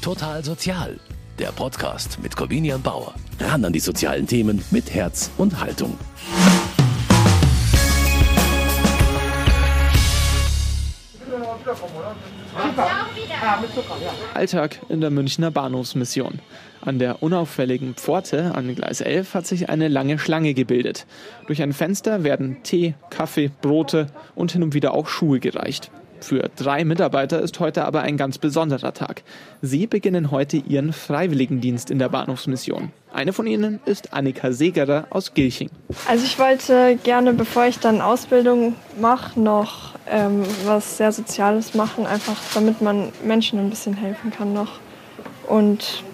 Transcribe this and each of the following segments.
Total Sozial, der Podcast mit Corvinian Bauer. Ran an die sozialen Themen mit Herz und Haltung. Alltag in der Münchner Bahnhofsmission. An der unauffälligen Pforte an Gleis 11 hat sich eine lange Schlange gebildet. Durch ein Fenster werden Tee, Kaffee, Brote und hin und wieder auch Schuhe gereicht. Für drei Mitarbeiter ist heute aber ein ganz besonderer Tag. Sie beginnen heute ihren Freiwilligendienst in der Bahnhofsmission. Eine von ihnen ist Annika Segerer aus Gilching. Also ich wollte gerne, bevor ich dann Ausbildung mache, noch ähm, was sehr Soziales machen, einfach damit man Menschen ein bisschen helfen kann noch. Und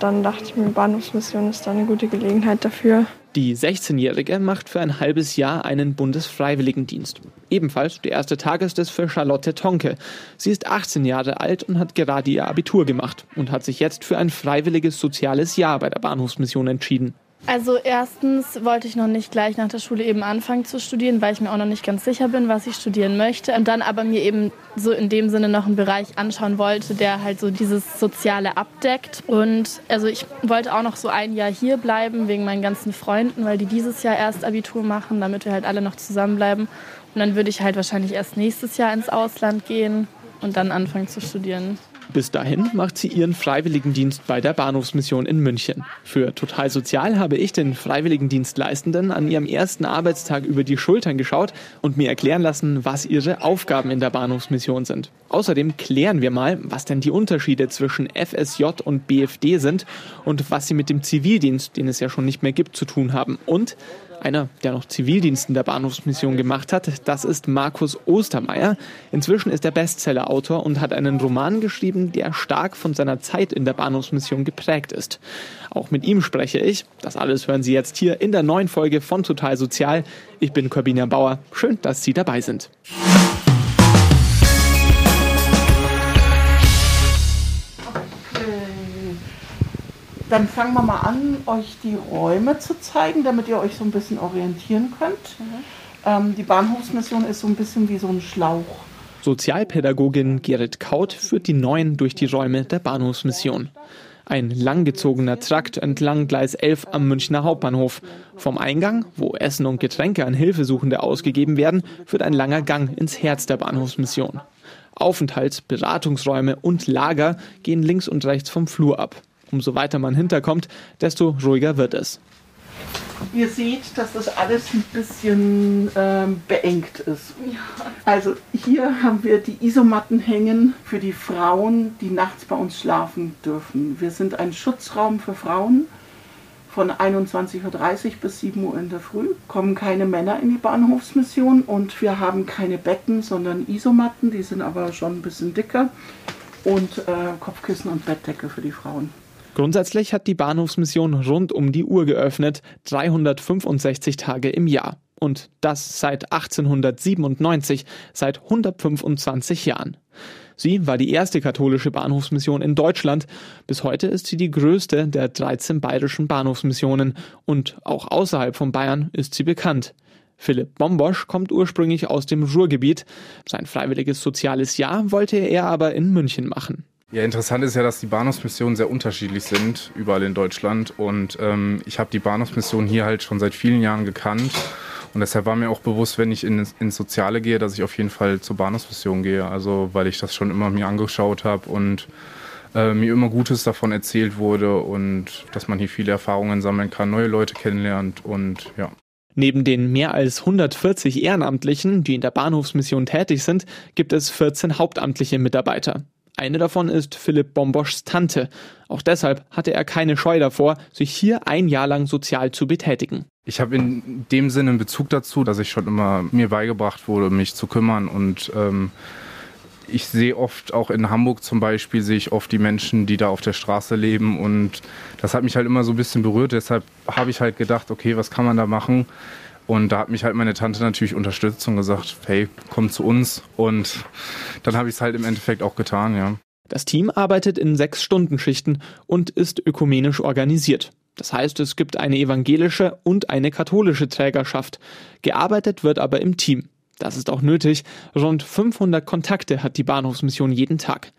dann dachte ich mir, Bahnhofsmission ist da eine gute Gelegenheit dafür. Die 16-Jährige macht für ein halbes Jahr einen Bundesfreiwilligendienst. Ebenfalls der erste Tag ist es für Charlotte Tonke. Sie ist 18 Jahre alt und hat gerade ihr Abitur gemacht und hat sich jetzt für ein freiwilliges soziales Jahr bei der Bahnhofsmission entschieden. Also erstens wollte ich noch nicht gleich nach der Schule eben anfangen zu studieren, weil ich mir auch noch nicht ganz sicher bin, was ich studieren möchte. Und dann aber mir eben so in dem Sinne noch einen Bereich anschauen wollte, der halt so dieses Soziale abdeckt. Und also ich wollte auch noch so ein Jahr hier bleiben wegen meinen ganzen Freunden, weil die dieses Jahr erst Abitur machen, damit wir halt alle noch zusammenbleiben. Und dann würde ich halt wahrscheinlich erst nächstes Jahr ins Ausland gehen und dann anfangen zu studieren. Bis dahin macht sie ihren Freiwilligendienst bei der Bahnhofsmission in München. Für Total Sozial habe ich den Freiwilligendienstleistenden an ihrem ersten Arbeitstag über die Schultern geschaut und mir erklären lassen, was ihre Aufgaben in der Bahnhofsmission sind. Außerdem klären wir mal, was denn die Unterschiede zwischen FSJ und BFD sind und was sie mit dem Zivildienst, den es ja schon nicht mehr gibt, zu tun haben. Und einer, der noch Zivildienst in der Bahnhofsmission gemacht hat, das ist Markus Ostermeier. Inzwischen ist er Bestsellerautor und hat einen Roman geschrieben, der stark von seiner Zeit in der Bahnhofsmission geprägt ist. Auch mit ihm spreche ich. Das alles hören Sie jetzt hier in der neuen Folge von Total Sozial. Ich bin Corbina Bauer. Schön, dass Sie dabei sind. Dann fangen wir mal an, euch die Räume zu zeigen, damit ihr euch so ein bisschen orientieren könnt. Mhm. Ähm, die Bahnhofsmission ist so ein bisschen wie so ein Schlauch. Sozialpädagogin Gerrit Kaut führt die Neuen durch die Räume der Bahnhofsmission. Ein langgezogener Trakt entlang Gleis 11 am Münchner Hauptbahnhof. Vom Eingang, wo Essen und Getränke an Hilfesuchende ausgegeben werden, führt ein langer Gang ins Herz der Bahnhofsmission. Aufenthalts-, Beratungsräume und Lager gehen links und rechts vom Flur ab. Umso weiter man hinterkommt, desto ruhiger wird es. Ihr seht, dass das alles ein bisschen ähm, beengt ist. Ja. Also hier haben wir die Isomatten hängen für die Frauen, die nachts bei uns schlafen dürfen. Wir sind ein Schutzraum für Frauen. Von 21.30 Uhr bis 7 Uhr in der Früh kommen keine Männer in die Bahnhofsmission und wir haben keine Betten, sondern Isomatten, die sind aber schon ein bisschen dicker und äh, Kopfkissen und Bettdecke für die Frauen. Grundsätzlich hat die Bahnhofsmission rund um die Uhr geöffnet, 365 Tage im Jahr. Und das seit 1897, seit 125 Jahren. Sie war die erste katholische Bahnhofsmission in Deutschland. Bis heute ist sie die größte der 13 bayerischen Bahnhofsmissionen und auch außerhalb von Bayern ist sie bekannt. Philipp Bombosch kommt ursprünglich aus dem Ruhrgebiet. Sein freiwilliges soziales Jahr wollte er aber in München machen. Ja, interessant ist ja, dass die Bahnhofsmissionen sehr unterschiedlich sind, überall in Deutschland. Und ähm, ich habe die Bahnhofsmission hier halt schon seit vielen Jahren gekannt. Und deshalb war mir auch bewusst, wenn ich in, ins Soziale gehe, dass ich auf jeden Fall zur Bahnhofsmission gehe. Also weil ich das schon immer mir angeschaut habe und äh, mir immer Gutes davon erzählt wurde und dass man hier viele Erfahrungen sammeln kann, neue Leute kennenlernt und ja. Neben den mehr als 140 Ehrenamtlichen, die in der Bahnhofsmission tätig sind, gibt es 14 hauptamtliche Mitarbeiter. Eine davon ist Philipp Bomboschs Tante. Auch deshalb hatte er keine Scheu davor, sich hier ein Jahr lang sozial zu betätigen. Ich habe in dem Sinne einen Bezug dazu, dass ich schon immer mir beigebracht wurde, mich zu kümmern und ähm, ich sehe oft, auch in Hamburg zum Beispiel, sehe ich oft die Menschen, die da auf der Straße leben und das hat mich halt immer so ein bisschen berührt. Deshalb habe ich halt gedacht, okay, was kann man da machen? Und da hat mich halt meine Tante natürlich unterstützt und gesagt, hey, komm zu uns. Und dann habe ich es halt im Endeffekt auch getan, ja. Das Team arbeitet in sechs Stundenschichten und ist ökumenisch organisiert. Das heißt, es gibt eine evangelische und eine katholische Trägerschaft. Gearbeitet wird aber im Team. Das ist auch nötig. Rund 500 Kontakte hat die Bahnhofsmission jeden Tag.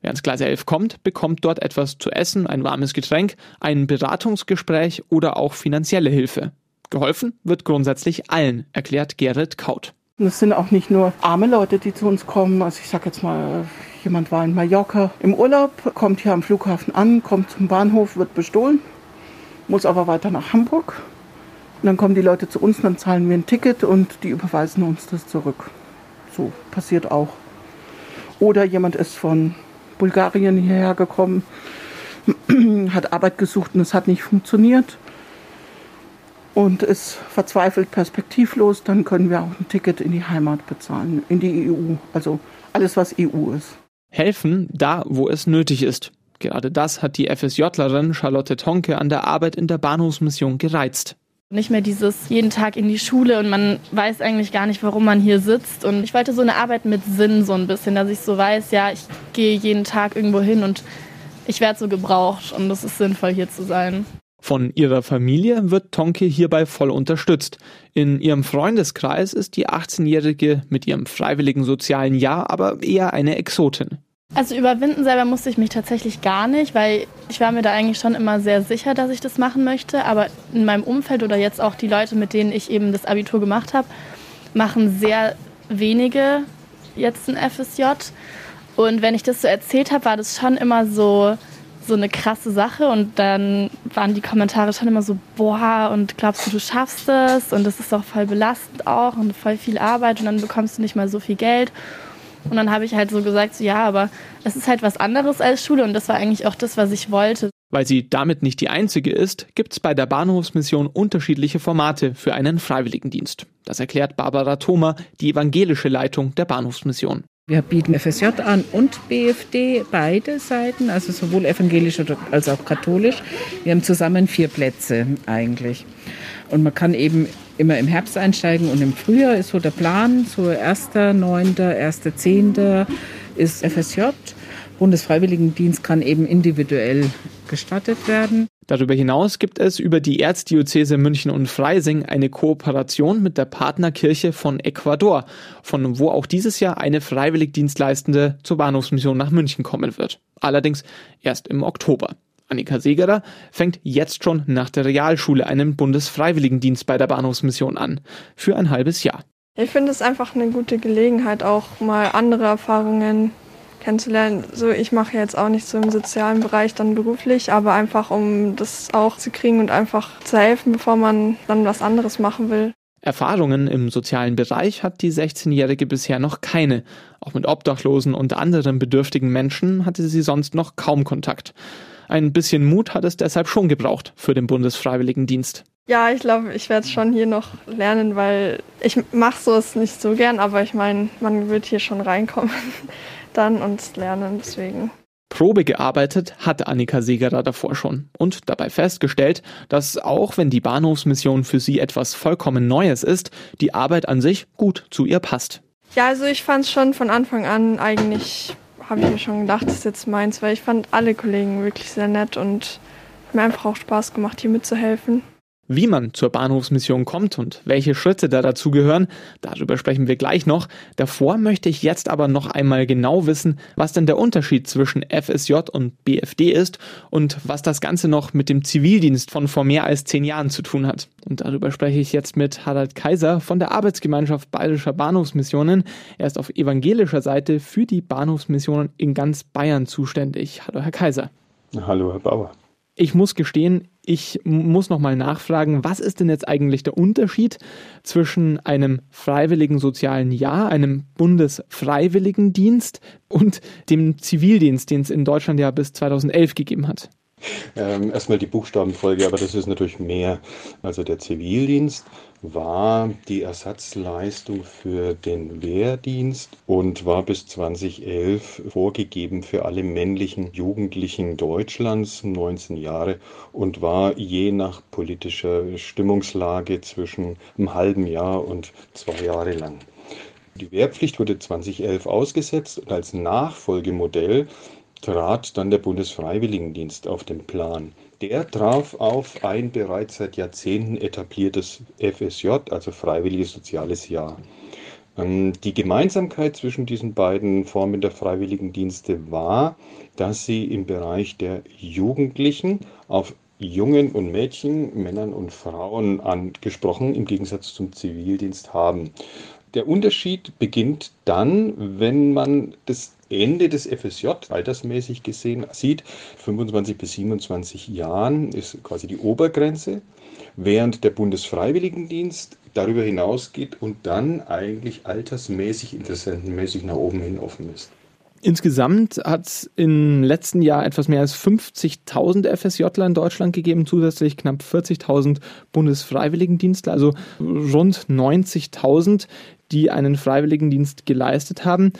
Wer ins Gleis 11 kommt, bekommt dort etwas zu essen, ein warmes Getränk, ein Beratungsgespräch oder auch finanzielle Hilfe. Geholfen wird grundsätzlich allen, erklärt Gerrit Kaut. es sind auch nicht nur arme Leute, die zu uns kommen. Also ich sage jetzt mal, jemand war in Mallorca im Urlaub, kommt hier am Flughafen an, kommt zum Bahnhof, wird bestohlen, muss aber weiter nach Hamburg. Und dann kommen die Leute zu uns, dann zahlen wir ein Ticket und die überweisen uns das zurück. So passiert auch. Oder jemand ist von Bulgarien hierher gekommen, hat Arbeit gesucht und es hat nicht funktioniert und ist verzweifelt perspektivlos, dann können wir auch ein Ticket in die Heimat bezahlen, in die EU. Also alles, was EU ist. Helfen da, wo es nötig ist. Gerade das hat die FSJlerin Charlotte Tonke an der Arbeit in der Bahnhofsmission gereizt. Nicht mehr dieses jeden Tag in die Schule und man weiß eigentlich gar nicht, warum man hier sitzt. Und ich wollte so eine Arbeit mit Sinn so ein bisschen, dass ich so weiß, ja, ich gehe jeden Tag irgendwo hin und ich werde so gebraucht und es ist sinnvoll hier zu sein. Von ihrer Familie wird Tonke hierbei voll unterstützt. In ihrem Freundeskreis ist die 18-Jährige mit ihrem freiwilligen sozialen Jahr aber eher eine Exotin. Also überwinden selber musste ich mich tatsächlich gar nicht, weil ich war mir da eigentlich schon immer sehr sicher, dass ich das machen möchte. Aber in meinem Umfeld oder jetzt auch die Leute, mit denen ich eben das Abitur gemacht habe, machen sehr wenige jetzt ein FSJ. Und wenn ich das so erzählt habe, war das schon immer so, so eine krasse Sache und dann waren die Kommentare schon immer so, boah, und glaubst du, du schaffst es und das ist doch voll belastend auch und voll viel Arbeit und dann bekommst du nicht mal so viel Geld. Und dann habe ich halt so gesagt, so, ja, aber es ist halt was anderes als Schule und das war eigentlich auch das, was ich wollte. Weil sie damit nicht die einzige ist, gibt es bei der Bahnhofsmission unterschiedliche Formate für einen Freiwilligendienst. Das erklärt Barbara Thoma, die evangelische Leitung der Bahnhofsmission. Wir bieten FSJ an und BFD, beide Seiten, also sowohl evangelisch als auch katholisch. Wir haben zusammen vier Plätze eigentlich. Und man kann eben immer im Herbst einsteigen und im Frühjahr ist so der Plan, so 1.9., 1.10. ist FSJ. Bundesfreiwilligendienst kann eben individuell gestattet werden. Darüber hinaus gibt es über die Erzdiözese München und Freising eine Kooperation mit der Partnerkirche von Ecuador, von wo auch dieses Jahr eine Freiwilligdienstleistende zur Bahnhofsmission nach München kommen wird. Allerdings erst im Oktober. Annika Segerer fängt jetzt schon nach der Realschule einen Bundesfreiwilligendienst bei der Bahnhofsmission an. Für ein halbes Jahr. Ich finde es einfach eine gute Gelegenheit, auch mal andere Erfahrungen kennenzulernen. So, ich mache jetzt auch nicht so im sozialen Bereich dann beruflich, aber einfach um das auch zu kriegen und einfach zu helfen, bevor man dann was anderes machen will. Erfahrungen im sozialen Bereich hat die 16-Jährige bisher noch keine. Auch mit Obdachlosen und anderen bedürftigen Menschen hatte sie sonst noch kaum Kontakt. Ein bisschen Mut hat es deshalb schon gebraucht für den Bundesfreiwilligendienst. Ja, ich glaube, ich werde es schon hier noch lernen, weil ich mache sowas nicht so gern, aber ich meine, man wird hier schon reinkommen dann und lernen deswegen. Probe gearbeitet hatte Annika Segerer davor schon und dabei festgestellt, dass auch wenn die Bahnhofsmission für sie etwas vollkommen Neues ist, die Arbeit an sich gut zu ihr passt. Ja, also ich fand es schon von Anfang an eigentlich, habe ich mir schon gedacht, das ist jetzt meins, weil ich fand alle Kollegen wirklich sehr nett und mir einfach auch Spaß gemacht, hier mitzuhelfen. Wie man zur Bahnhofsmission kommt und welche Schritte da dazu gehören, darüber sprechen wir gleich noch. Davor möchte ich jetzt aber noch einmal genau wissen, was denn der Unterschied zwischen FSJ und BFD ist und was das Ganze noch mit dem Zivildienst von vor mehr als zehn Jahren zu tun hat. Und darüber spreche ich jetzt mit Harald Kaiser von der Arbeitsgemeinschaft Bayerischer Bahnhofsmissionen. Er ist auf evangelischer Seite für die Bahnhofsmissionen in ganz Bayern zuständig. Hallo, Herr Kaiser. Hallo, Herr Bauer. Ich muss gestehen, ich muss nochmal nachfragen, was ist denn jetzt eigentlich der Unterschied zwischen einem freiwilligen sozialen Jahr, einem Bundesfreiwilligendienst und dem Zivildienst, den es in Deutschland ja bis 2011 gegeben hat? Ähm, erstmal die Buchstabenfolge, aber das ist natürlich mehr. Also der Zivildienst war die Ersatzleistung für den Wehrdienst und war bis 2011 vorgegeben für alle männlichen Jugendlichen Deutschlands, 19 Jahre, und war je nach politischer Stimmungslage zwischen einem halben Jahr und zwei Jahre lang. Die Wehrpflicht wurde 2011 ausgesetzt und als Nachfolgemodell trat dann der Bundesfreiwilligendienst auf den Plan. Der traf auf ein bereits seit Jahrzehnten etabliertes FSJ, also Freiwilliges Soziales Jahr. Ähm, die Gemeinsamkeit zwischen diesen beiden Formen der Freiwilligendienste war, dass sie im Bereich der Jugendlichen auf Jungen und Mädchen, Männern und Frauen angesprochen, im Gegensatz zum Zivildienst haben. Der Unterschied beginnt dann, wenn man das Ende des FSJ altersmäßig gesehen sieht. 25 bis 27 Jahren ist quasi die Obergrenze, während der Bundesfreiwilligendienst darüber hinausgeht und dann eigentlich altersmäßig, interessentenmäßig nach oben hin offen ist. Insgesamt hat es im letzten Jahr etwas mehr als 50.000 FSJler in Deutschland gegeben, zusätzlich knapp 40.000 Bundesfreiwilligendienstler, also rund 90.000, die einen Freiwilligendienst geleistet haben.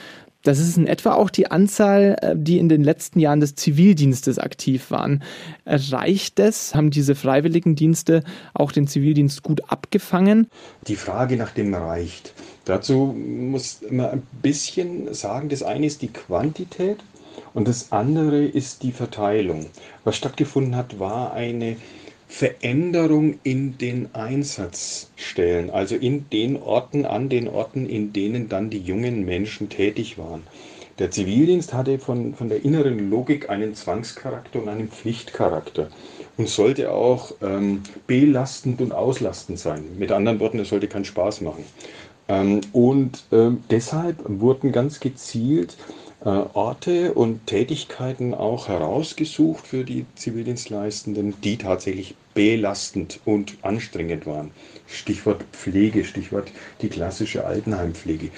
Das ist in etwa auch die Anzahl, äh, die in den letzten Jahren des Zivildienstes aktiv waren. Reicht es? Haben diese Freiwilligendienste auch den Zivildienst gut abgefangen? Die Frage nach dem reicht. Dazu muss man ein bisschen sagen, das eine ist die Quantität und das andere ist die Verteilung. Was stattgefunden hat, war eine Veränderung in den Einsatzstellen, also in den Orten, an den Orten, in denen dann die jungen Menschen tätig waren. Der Zivildienst hatte von, von der inneren Logik einen Zwangscharakter und einen Pflichtcharakter und sollte auch ähm, belastend und auslastend sein. Mit anderen Worten, es sollte keinen Spaß machen. Ähm, und ähm, deshalb wurden ganz gezielt äh, Orte und Tätigkeiten auch herausgesucht für die Zivildienstleistenden, die tatsächlich belastend und anstrengend waren. Stichwort Pflege, Stichwort die klassische Altenheimpflege.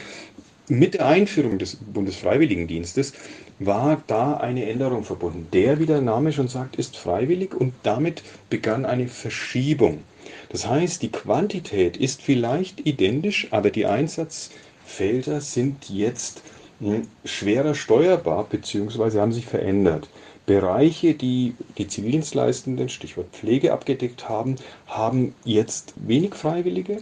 Mit der Einführung des Bundesfreiwilligendienstes war da eine Änderung verbunden. Der, wie der Name schon sagt, ist freiwillig und damit begann eine Verschiebung. Das heißt, die Quantität ist vielleicht identisch, aber die Einsatzfelder sind jetzt schwerer steuerbar bzw. haben sich verändert. Bereiche, die die Zivildienstleistenden, Stichwort Pflege, abgedeckt haben, haben jetzt wenig Freiwillige.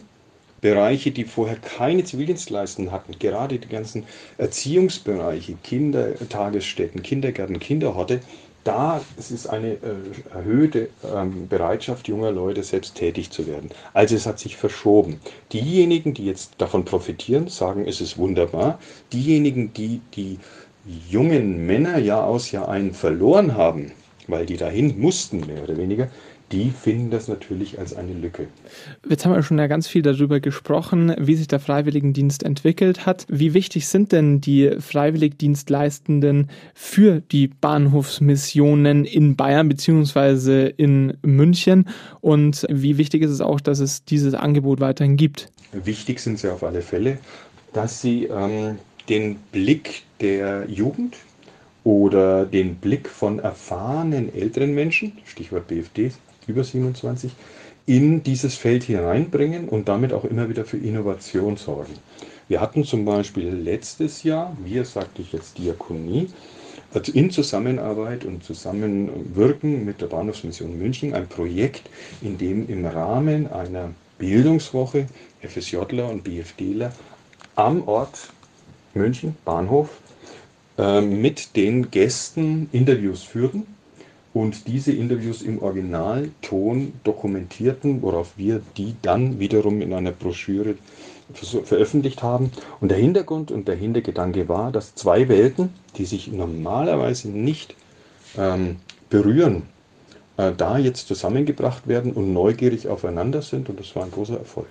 Bereiche, die vorher keine Zivildienstleistenden hatten, gerade die ganzen Erziehungsbereiche, Kindertagesstätten, Kindergärten, Kinderhorte, da es ist eine äh, erhöhte ähm, Bereitschaft junger Leute, selbst tätig zu werden. Also es hat sich verschoben. Diejenigen, die jetzt davon profitieren, sagen, es ist wunderbar. Diejenigen, die die jungen Männer Jahr aus Jahr ein verloren haben, weil die dahin mussten, mehr oder weniger, die finden das natürlich als eine Lücke. Jetzt haben wir schon ja ganz viel darüber gesprochen, wie sich der Freiwilligendienst entwickelt hat. Wie wichtig sind denn die Freiwilligdienstleistenden für die Bahnhofsmissionen in Bayern bzw. in München? Und wie wichtig ist es auch, dass es dieses Angebot weiterhin gibt? Wichtig sind sie auf alle Fälle, dass sie ähm, den Blick der Jugend, oder den Blick von erfahrenen älteren Menschen, Stichwort BFD, über 27, in dieses Feld hineinbringen und damit auch immer wieder für Innovation sorgen. Wir hatten zum Beispiel letztes Jahr, wir sagte ich jetzt Diakonie, also in Zusammenarbeit und Zusammenwirken mit der Bahnhofsmission München ein Projekt, in dem im Rahmen einer Bildungswoche FSJler und BFDler am Ort München, Bahnhof, äh, mit den Gästen Interviews führten und diese Interviews im Originalton dokumentierten, worauf wir die dann wiederum in einer Broschüre veröffentlicht haben. Und der Hintergrund und der Hintergedanke war, dass zwei Welten, die sich normalerweise nicht ähm, berühren, äh, da jetzt zusammengebracht werden und neugierig aufeinander sind. Und das war ein großer Erfolg.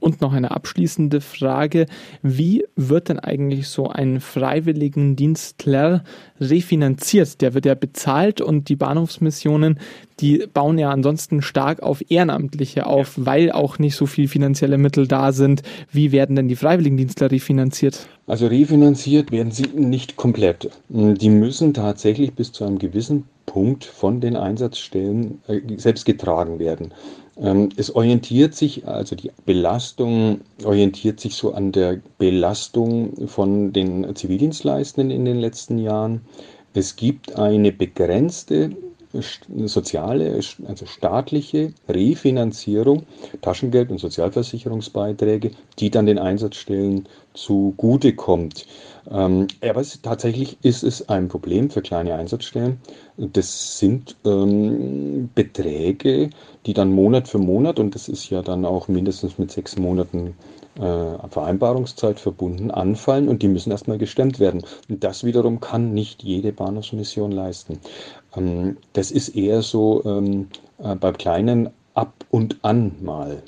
Und noch eine abschließende Frage. Wie wird denn eigentlich so ein Freiwilligendienstler refinanziert? Der wird ja bezahlt und die Bahnhofsmissionen, die bauen ja ansonsten stark auf Ehrenamtliche auf, ja. weil auch nicht so viel finanzielle Mittel da sind. Wie werden denn die Freiwilligendienstler refinanziert? Also refinanziert werden sie nicht komplett. Die müssen tatsächlich bis zu einem gewissen Punkt von den Einsatzstellen äh, selbst getragen werden. Ähm, es orientiert sich, also die Belastung orientiert sich so an der Belastung von den Zivildienstleistenden in den letzten Jahren. Es gibt eine begrenzte soziale, also staatliche Refinanzierung, Taschengeld und Sozialversicherungsbeiträge, die dann den Einsatzstellen zugutekommt. Ähm, aber es, tatsächlich ist es ein Problem für kleine Einsatzstellen. Das sind ähm, Beträge, die dann Monat für Monat, und das ist ja dann auch mindestens mit sechs Monaten äh, Vereinbarungszeit verbunden anfallen und die müssen erstmal gestemmt werden. Und das wiederum kann nicht jede Bahnhofsmission leisten. Ähm, das ist eher so ähm, äh, bei kleinen ab und an mal.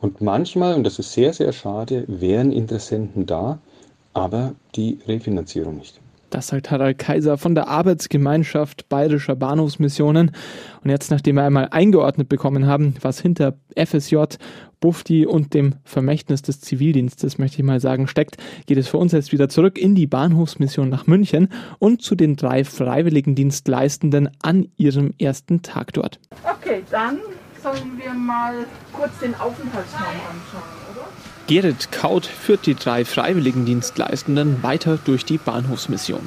Und manchmal, und das ist sehr, sehr schade, wären Interessenten da, aber die Refinanzierung nicht. Das sagt Harald Kaiser von der Arbeitsgemeinschaft Bayerischer Bahnhofsmissionen. Und jetzt, nachdem wir einmal eingeordnet bekommen haben, was hinter FSJ, Bufti und dem Vermächtnis des Zivildienstes, möchte ich mal sagen, steckt, geht es für uns jetzt wieder zurück in die Bahnhofsmission nach München und zu den drei Freiwilligendienstleistenden an ihrem ersten Tag dort. Okay, dann sollen wir mal kurz den Aufenthaltsraum anschauen? Gerrit Kaut führt die drei Freiwilligendienstleistenden weiter durch die Bahnhofsmission.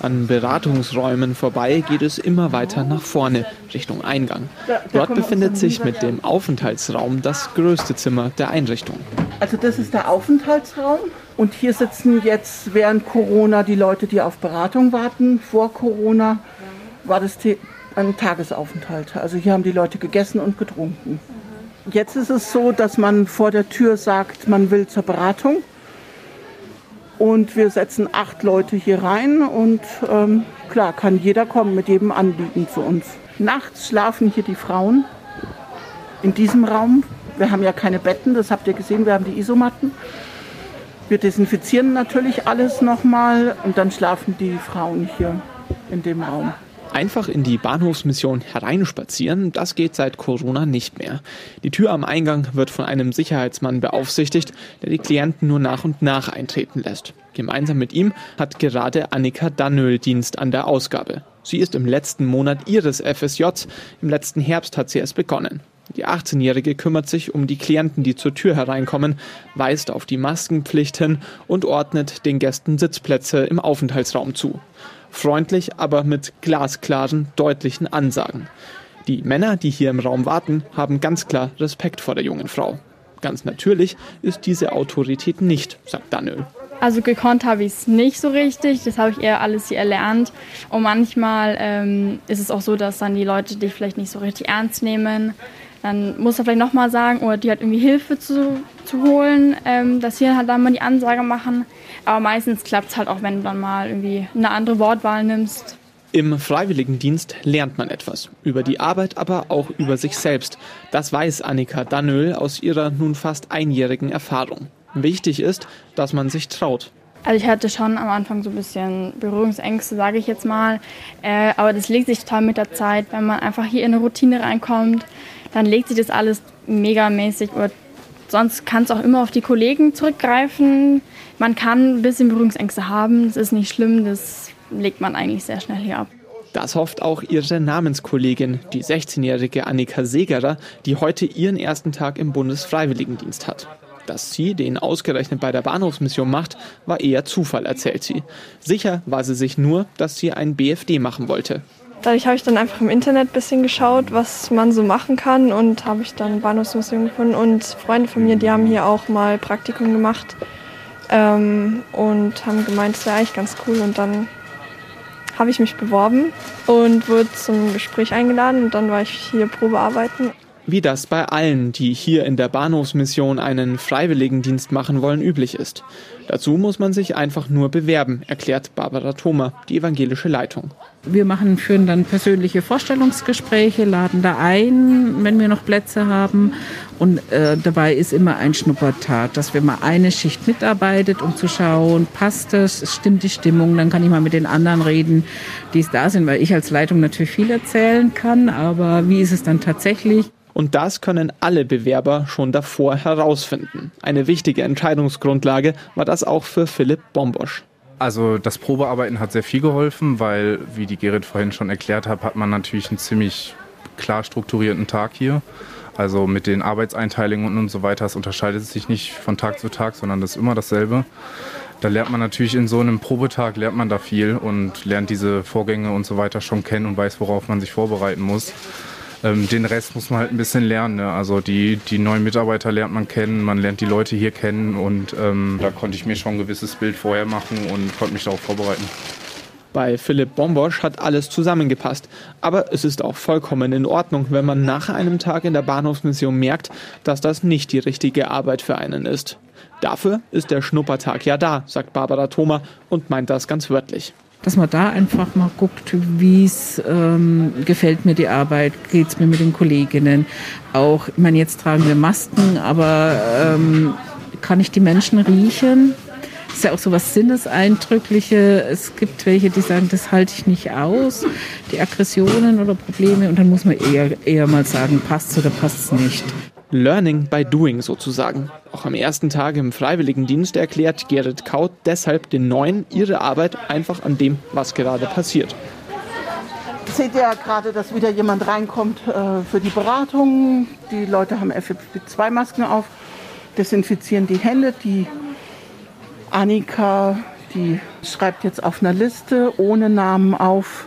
An Beratungsräumen vorbei geht es immer weiter nach vorne, Richtung Eingang. Dort befindet sich mit dem Aufenthaltsraum das größte Zimmer der Einrichtung. Also das ist der Aufenthaltsraum und hier sitzen jetzt während Corona die Leute, die auf Beratung warten. Vor Corona war das ein Tagesaufenthalt. Also hier haben die Leute gegessen und getrunken. Jetzt ist es so, dass man vor der Tür sagt, man will zur Beratung. Und wir setzen acht Leute hier rein und ähm, klar, kann jeder kommen mit jedem Anliegen zu uns. Nachts schlafen hier die Frauen in diesem Raum. Wir haben ja keine Betten, das habt ihr gesehen, wir haben die Isomatten. Wir desinfizieren natürlich alles nochmal und dann schlafen die Frauen hier in dem Raum. Einfach in die Bahnhofsmission hereinspazieren, das geht seit Corona nicht mehr. Die Tür am Eingang wird von einem Sicherheitsmann beaufsichtigt, der die Klienten nur nach und nach eintreten lässt. Gemeinsam mit ihm hat gerade Annika Dannöl Dienst an der Ausgabe. Sie ist im letzten Monat ihres FSJs, im letzten Herbst hat sie es begonnen. Die 18-Jährige kümmert sich um die Klienten, die zur Tür hereinkommen, weist auf die Maskenpflicht hin und ordnet den Gästen Sitzplätze im Aufenthaltsraum zu freundlich, aber mit glasklaren, deutlichen Ansagen. Die Männer, die hier im Raum warten, haben ganz klar Respekt vor der jungen Frau. Ganz natürlich ist diese Autorität nicht, sagt Daniel. Also gekonnt habe ich es nicht so richtig, das habe ich eher alles hier erlernt. Und manchmal ähm, ist es auch so, dass dann die Leute dich vielleicht nicht so richtig ernst nehmen. Dann muss er vielleicht nochmal sagen, oder die hat irgendwie Hilfe zu, zu holen, ähm, dass sie halt dann mal die Ansage machen. Aber meistens klappt es halt auch, wenn du dann mal irgendwie eine andere Wortwahl nimmst. Im Freiwilligendienst lernt man etwas. Über die Arbeit, aber auch über sich selbst. Das weiß Annika Dannöl aus ihrer nun fast einjährigen Erfahrung. Wichtig ist, dass man sich traut. Also ich hatte schon am Anfang so ein bisschen Berührungsängste, sage ich jetzt mal. Äh, aber das legt sich total mit der Zeit. Wenn man einfach hier in eine Routine reinkommt, dann legt sich das alles megamäßig. Oder sonst kann es auch immer auf die Kollegen zurückgreifen. Man kann ein bisschen Berührungsängste haben, das ist nicht schlimm, das legt man eigentlich sehr schnell hier ab. Das hofft auch ihre Namenskollegin, die 16-jährige Annika Segerer, die heute ihren ersten Tag im Bundesfreiwilligendienst hat. Dass sie den ausgerechnet bei der Bahnhofsmission macht, war eher Zufall, erzählt sie. Sicher war sie sich nur, dass sie ein BFD machen wollte. Dadurch habe ich dann einfach im Internet ein bisschen geschaut, was man so machen kann und habe ich dann Bahnhofsmission gefunden und Freunde von mir, die haben hier auch mal Praktikum gemacht ähm, und haben gemeint, es wäre eigentlich ganz cool. Und dann habe ich mich beworben und wurde zum Gespräch eingeladen und dann war ich hier Probearbeiten. Wie das bei allen, die hier in der Bahnhofsmission einen Freiwilligendienst machen wollen, üblich ist. Dazu muss man sich einfach nur bewerben, erklärt Barbara Thoma, die evangelische Leitung. Wir machen, führen dann persönliche Vorstellungsgespräche, laden da ein, wenn wir noch Plätze haben. Und äh, dabei ist immer ein Schnuppertag, dass wir mal eine Schicht mitarbeitet, um zu schauen, passt das, stimmt die Stimmung, dann kann ich mal mit den anderen reden, die es da sind, weil ich als Leitung natürlich viel erzählen kann, aber wie ist es dann tatsächlich? Und das können alle Bewerber schon davor herausfinden. Eine wichtige Entscheidungsgrundlage war das auch für Philipp Bombosch. Also das Probearbeiten hat sehr viel geholfen, weil, wie die Gerrit vorhin schon erklärt hat, hat man natürlich einen ziemlich klar strukturierten Tag hier. Also mit den Arbeitseinteilungen und so weiter, es unterscheidet sich nicht von Tag zu Tag, sondern das ist immer dasselbe. Da lernt man natürlich in so einem Probetag lernt man da viel und lernt diese Vorgänge und so weiter schon kennen und weiß, worauf man sich vorbereiten muss. Ähm, den Rest muss man halt ein bisschen lernen. Ne? Also die, die neuen Mitarbeiter lernt man kennen, man lernt die Leute hier kennen und ähm, da konnte ich mir schon ein gewisses Bild vorher machen und konnte mich darauf vorbereiten. Bei Philipp Bombosch hat alles zusammengepasst. Aber es ist auch vollkommen in Ordnung, wenn man nach einem Tag in der Bahnhofsmission merkt, dass das nicht die richtige Arbeit für einen ist. Dafür ist der Schnuppertag ja da, sagt Barbara Thoma und meint das ganz wörtlich dass man da einfach mal guckt, wie es ähm, gefällt mir die Arbeit, geht es mir mit den Kolleginnen. Auch, ich meine, jetzt tragen wir Masken, aber ähm, kann ich die Menschen riechen? Ist ja auch so was Sinneseindrückliche. Es gibt welche, die sagen, das halte ich nicht aus, die Aggressionen oder Probleme. Und dann muss man eher, eher mal sagen, passt oder passt nicht. Learning by Doing sozusagen. Auch am ersten Tag im Freiwilligendienst erklärt Gerrit Kaut deshalb den Neuen ihre Arbeit einfach an dem, was gerade passiert. Seht ihr ja gerade, dass wieder jemand reinkommt äh, für die Beratung. Die Leute haben FFP2-Masken auf, desinfizieren die Hände. Die Annika, die schreibt jetzt auf einer Liste ohne Namen auf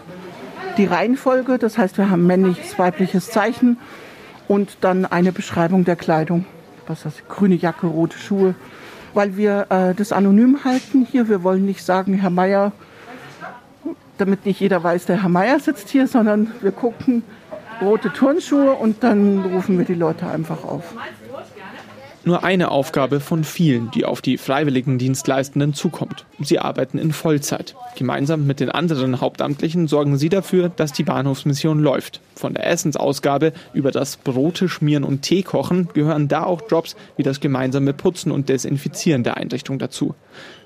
die Reihenfolge. Das heißt, wir haben männliches, weibliches Zeichen und dann eine Beschreibung der Kleidung. Was das? Grüne Jacke, rote Schuhe. Weil wir äh, das anonym halten hier. Wir wollen nicht sagen, Herr Meier, damit nicht jeder weiß, der Herr Meier sitzt hier, sondern wir gucken rote Turnschuhe und dann rufen wir die Leute einfach auf nur eine Aufgabe von vielen, die auf die Freiwilligendienstleistenden zukommt. Sie arbeiten in Vollzeit. Gemeinsam mit den anderen Hauptamtlichen sorgen sie dafür, dass die Bahnhofsmission läuft. Von der Essensausgabe über das Brote schmieren und Tee kochen gehören da auch Jobs wie das gemeinsame Putzen und Desinfizieren der Einrichtung dazu.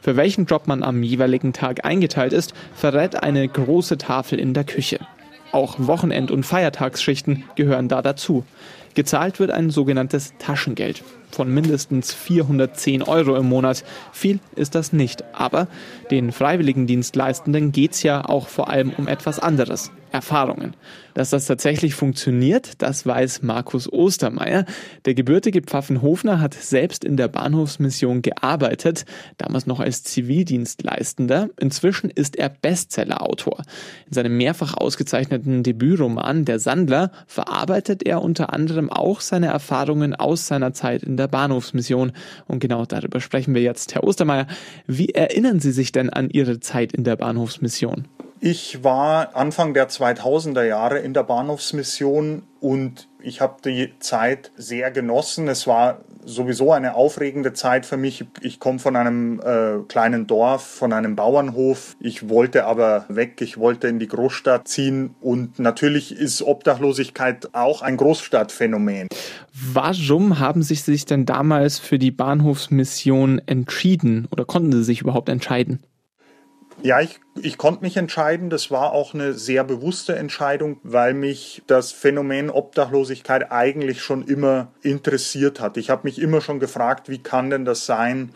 Für welchen Job man am jeweiligen Tag eingeteilt ist, verrät eine große Tafel in der Küche. Auch Wochenend- und Feiertagsschichten gehören da dazu. Gezahlt wird ein sogenanntes Taschengeld von mindestens 410 Euro im Monat. Viel ist das nicht, aber den Freiwilligendienstleistenden geht es ja auch vor allem um etwas anderes. Erfahrungen. Dass das tatsächlich funktioniert, das weiß Markus Ostermeier. Der gebürtige Pfaffenhofner hat selbst in der Bahnhofsmission gearbeitet, damals noch als Zivildienstleistender. Inzwischen ist er Bestsellerautor. In seinem mehrfach ausgezeichneten Debütroman Der Sandler verarbeitet er unter anderem auch seine Erfahrungen aus seiner Zeit in der Bahnhofsmission. Und genau darüber sprechen wir jetzt. Herr Ostermeier, wie erinnern Sie sich denn an Ihre Zeit in der Bahnhofsmission? Ich war Anfang der 2000er Jahre in der Bahnhofsmission und ich habe die Zeit sehr genossen. Es war sowieso eine aufregende Zeit für mich. Ich komme von einem äh, kleinen Dorf, von einem Bauernhof. Ich wollte aber weg, ich wollte in die Großstadt ziehen und natürlich ist Obdachlosigkeit auch ein Großstadtphänomen. Warum haben Sie sich denn damals für die Bahnhofsmission entschieden oder konnten Sie sich überhaupt entscheiden? Ja, ich, ich konnte mich entscheiden. Das war auch eine sehr bewusste Entscheidung, weil mich das Phänomen Obdachlosigkeit eigentlich schon immer interessiert hat. Ich habe mich immer schon gefragt, wie kann denn das sein,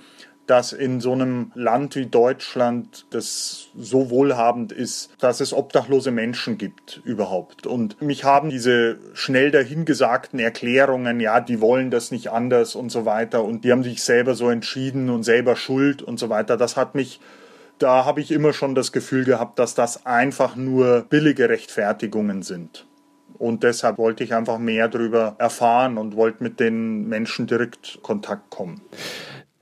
dass in so einem Land wie Deutschland, das so wohlhabend ist, dass es obdachlose Menschen gibt überhaupt. Und mich haben diese schnell dahingesagten Erklärungen, ja, die wollen das nicht anders und so weiter und die haben sich selber so entschieden und selber schuld und so weiter, das hat mich da habe ich immer schon das Gefühl gehabt, dass das einfach nur billige Rechtfertigungen sind. Und deshalb wollte ich einfach mehr darüber erfahren und wollte mit den Menschen direkt Kontakt kommen.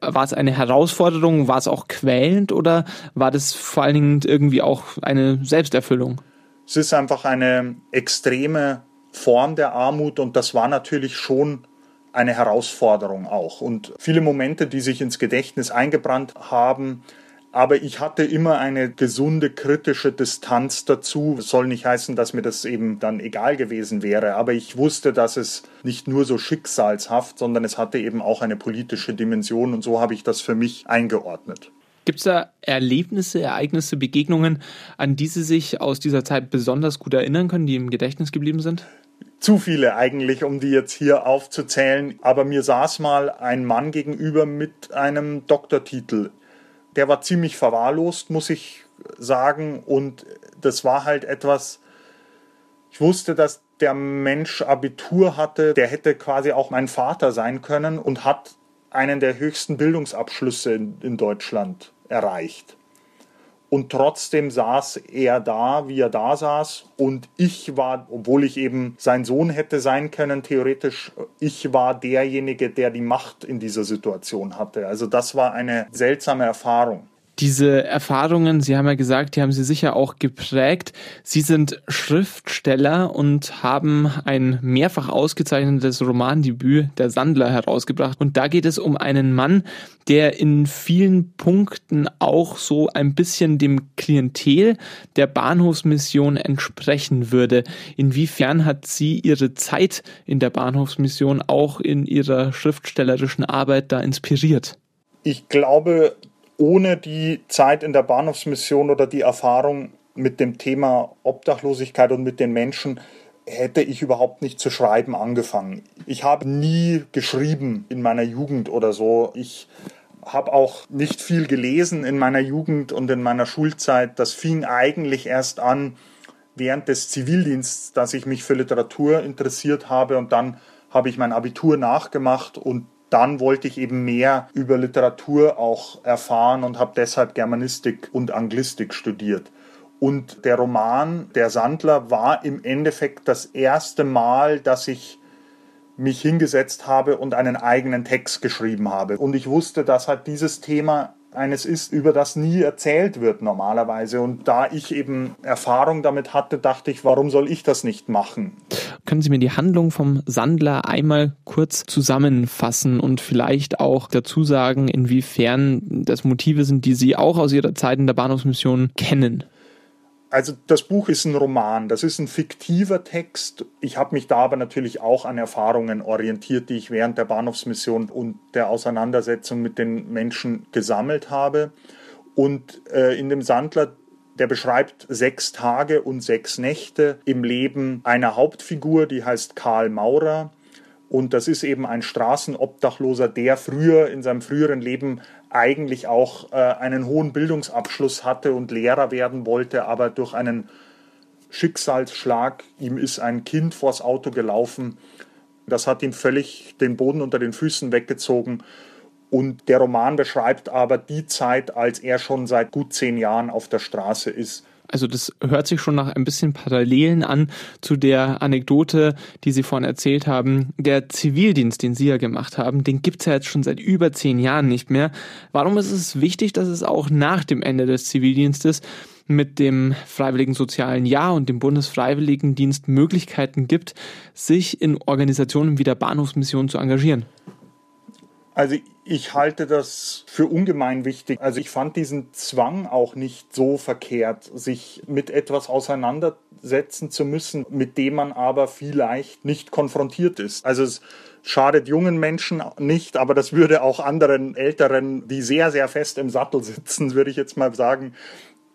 War es eine Herausforderung, war es auch quälend oder war das vor allen Dingen irgendwie auch eine Selbsterfüllung? Es ist einfach eine extreme Form der Armut und das war natürlich schon eine Herausforderung auch. Und viele Momente, die sich ins Gedächtnis eingebrannt haben, aber ich hatte immer eine gesunde kritische Distanz dazu. Das soll nicht heißen, dass mir das eben dann egal gewesen wäre, aber ich wusste, dass es nicht nur so schicksalshaft, sondern es hatte eben auch eine politische Dimension und so habe ich das für mich eingeordnet. Gibt es da Erlebnisse, Ereignisse, Begegnungen, an die Sie sich aus dieser Zeit besonders gut erinnern können, die im Gedächtnis geblieben sind? zu viele eigentlich, um die jetzt hier aufzuzählen. Aber mir saß mal ein Mann gegenüber mit einem Doktortitel der war ziemlich verwahrlost, muss ich sagen. Und das war halt etwas, ich wusste, dass der Mensch Abitur hatte, der hätte quasi auch mein Vater sein können und hat einen der höchsten Bildungsabschlüsse in, in Deutschland erreicht. Und trotzdem saß er da, wie er da saß. Und ich war, obwohl ich eben sein Sohn hätte sein können, theoretisch, ich war derjenige, der die Macht in dieser Situation hatte. Also das war eine seltsame Erfahrung. Diese Erfahrungen, Sie haben ja gesagt, die haben Sie sicher auch geprägt. Sie sind Schriftsteller und haben ein mehrfach ausgezeichnetes Romandebüt Der Sandler herausgebracht. Und da geht es um einen Mann, der in vielen Punkten auch so ein bisschen dem Klientel der Bahnhofsmission entsprechen würde. Inwiefern hat Sie Ihre Zeit in der Bahnhofsmission auch in Ihrer schriftstellerischen Arbeit da inspiriert? Ich glaube, ohne die Zeit in der Bahnhofsmission oder die Erfahrung mit dem Thema Obdachlosigkeit und mit den Menschen hätte ich überhaupt nicht zu schreiben angefangen. Ich habe nie geschrieben in meiner Jugend oder so. Ich habe auch nicht viel gelesen in meiner Jugend und in meiner Schulzeit. Das fing eigentlich erst an während des Zivildiensts, dass ich mich für Literatur interessiert habe und dann habe ich mein Abitur nachgemacht und dann wollte ich eben mehr über Literatur auch erfahren und habe deshalb Germanistik und Anglistik studiert. Und der Roman Der Sandler war im Endeffekt das erste Mal, dass ich mich hingesetzt habe und einen eigenen Text geschrieben habe. Und ich wusste, dass halt dieses Thema eines ist, über das nie erzählt wird normalerweise. Und da ich eben Erfahrung damit hatte, dachte ich, warum soll ich das nicht machen? Können Sie mir die Handlung vom Sandler einmal kurz zusammenfassen und vielleicht auch dazu sagen, inwiefern das Motive sind, die Sie auch aus Ihrer Zeit in der Bahnhofsmission kennen? Also das Buch ist ein Roman, das ist ein fiktiver Text. Ich habe mich da aber natürlich auch an Erfahrungen orientiert, die ich während der Bahnhofsmission und der Auseinandersetzung mit den Menschen gesammelt habe. Und äh, in dem Sandler, der beschreibt sechs Tage und sechs Nächte im Leben einer Hauptfigur, die heißt Karl Maurer. Und das ist eben ein Straßenobdachloser, der früher in seinem früheren Leben eigentlich auch äh, einen hohen Bildungsabschluss hatte und Lehrer werden wollte, aber durch einen Schicksalsschlag, ihm ist ein Kind vors Auto gelaufen, das hat ihm völlig den Boden unter den Füßen weggezogen. Und der Roman beschreibt aber die Zeit, als er schon seit gut zehn Jahren auf der Straße ist also das hört sich schon nach ein bisschen Parallelen an zu der Anekdote, die Sie vorhin erzählt haben. Der Zivildienst, den Sie ja gemacht haben, den gibt's ja jetzt schon seit über zehn Jahren nicht mehr. Warum ist es wichtig, dass es auch nach dem Ende des Zivildienstes mit dem Freiwilligen Sozialen Jahr und dem Bundesfreiwilligendienst Möglichkeiten gibt, sich in Organisationen wie der Bahnhofsmission zu engagieren? Also ich halte das für ungemein wichtig. Also ich fand diesen Zwang auch nicht so verkehrt, sich mit etwas auseinandersetzen zu müssen, mit dem man aber vielleicht nicht konfrontiert ist. Also es schadet jungen Menschen nicht, aber das würde auch anderen Älteren, die sehr, sehr fest im Sattel sitzen, würde ich jetzt mal sagen,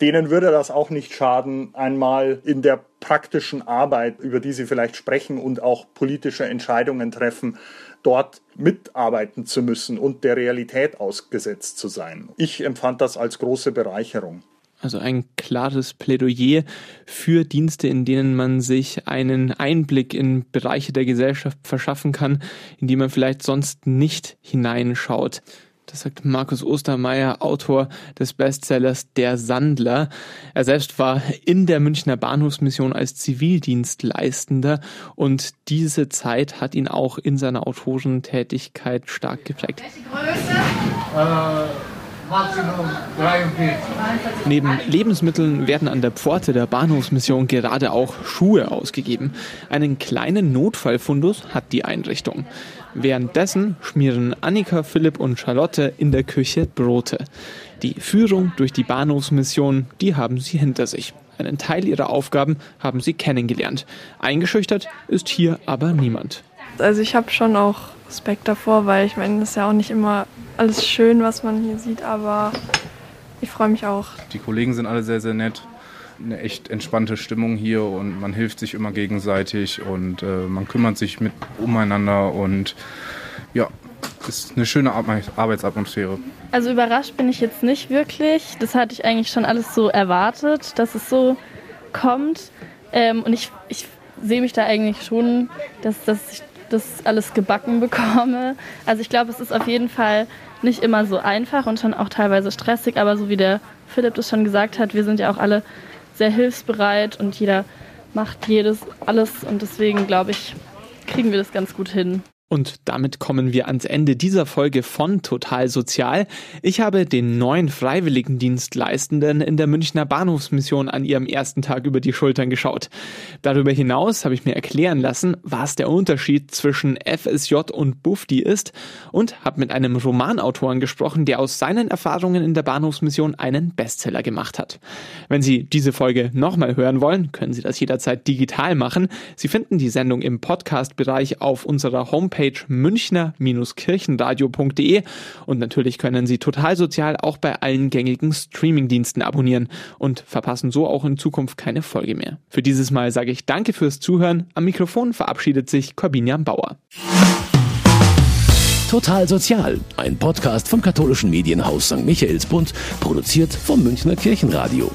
denen würde das auch nicht schaden, einmal in der praktischen Arbeit, über die sie vielleicht sprechen und auch politische Entscheidungen treffen, dort mitarbeiten zu müssen und der Realität ausgesetzt zu sein. Ich empfand das als große Bereicherung. Also ein klares Plädoyer für Dienste, in denen man sich einen Einblick in Bereiche der Gesellschaft verschaffen kann, in die man vielleicht sonst nicht hineinschaut. Das sagt Markus Ostermeier, Autor des Bestsellers Der Sandler. Er selbst war in der Münchner Bahnhofsmission als Zivildienstleistender und diese Zeit hat ihn auch in seiner Autorentätigkeit stark geprägt. Welche Größe? Äh Maximum 43. Neben Lebensmitteln werden an der Pforte der Bahnhofsmission gerade auch Schuhe ausgegeben. Einen kleinen Notfallfundus hat die Einrichtung. Währenddessen schmieren Annika, Philipp und Charlotte in der Küche Brote. Die Führung durch die Bahnhofsmission, die haben sie hinter sich. Einen Teil ihrer Aufgaben haben sie kennengelernt. Eingeschüchtert ist hier aber niemand. Also ich habe schon auch Respekt davor, weil ich meine, es ist ja auch nicht immer alles schön, was man hier sieht, aber ich freue mich auch. Die Kollegen sind alle sehr, sehr nett. Eine echt entspannte Stimmung hier und man hilft sich immer gegenseitig und äh, man kümmert sich mit umeinander und ja, ist eine schöne Arbeitsatmosphäre. Also überrascht bin ich jetzt nicht wirklich. Das hatte ich eigentlich schon alles so erwartet, dass es so kommt. Ähm, und ich, ich sehe mich da eigentlich schon, dass, dass ich das alles gebacken bekomme. Also ich glaube, es ist auf jeden Fall nicht immer so einfach und schon auch teilweise stressig, aber so wie der Philipp das schon gesagt hat, wir sind ja auch alle sehr hilfsbereit und jeder macht jedes alles und deswegen glaube ich, kriegen wir das ganz gut hin. Und damit kommen wir ans Ende dieser Folge von Total Sozial. Ich habe den neuen Freiwilligendienstleistenden in der Münchner Bahnhofsmission an ihrem ersten Tag über die Schultern geschaut. Darüber hinaus habe ich mir erklären lassen, was der Unterschied zwischen FSJ und Bufdi ist und habe mit einem Romanautoren gesprochen, der aus seinen Erfahrungen in der Bahnhofsmission einen Bestseller gemacht hat. Wenn Sie diese Folge nochmal hören wollen, können Sie das jederzeit digital machen. Sie finden die Sendung im Podcast-Bereich auf unserer Homepage Homepage münchner-kirchenradio.de und natürlich können Sie total sozial auch bei allen gängigen Streamingdiensten abonnieren und verpassen so auch in Zukunft keine Folge mehr. Für dieses Mal sage ich danke fürs Zuhören. Am Mikrofon verabschiedet sich Corbinian Bauer. Total Sozial, ein Podcast vom katholischen Medienhaus St. Michaelsbund, produziert vom Münchner Kirchenradio.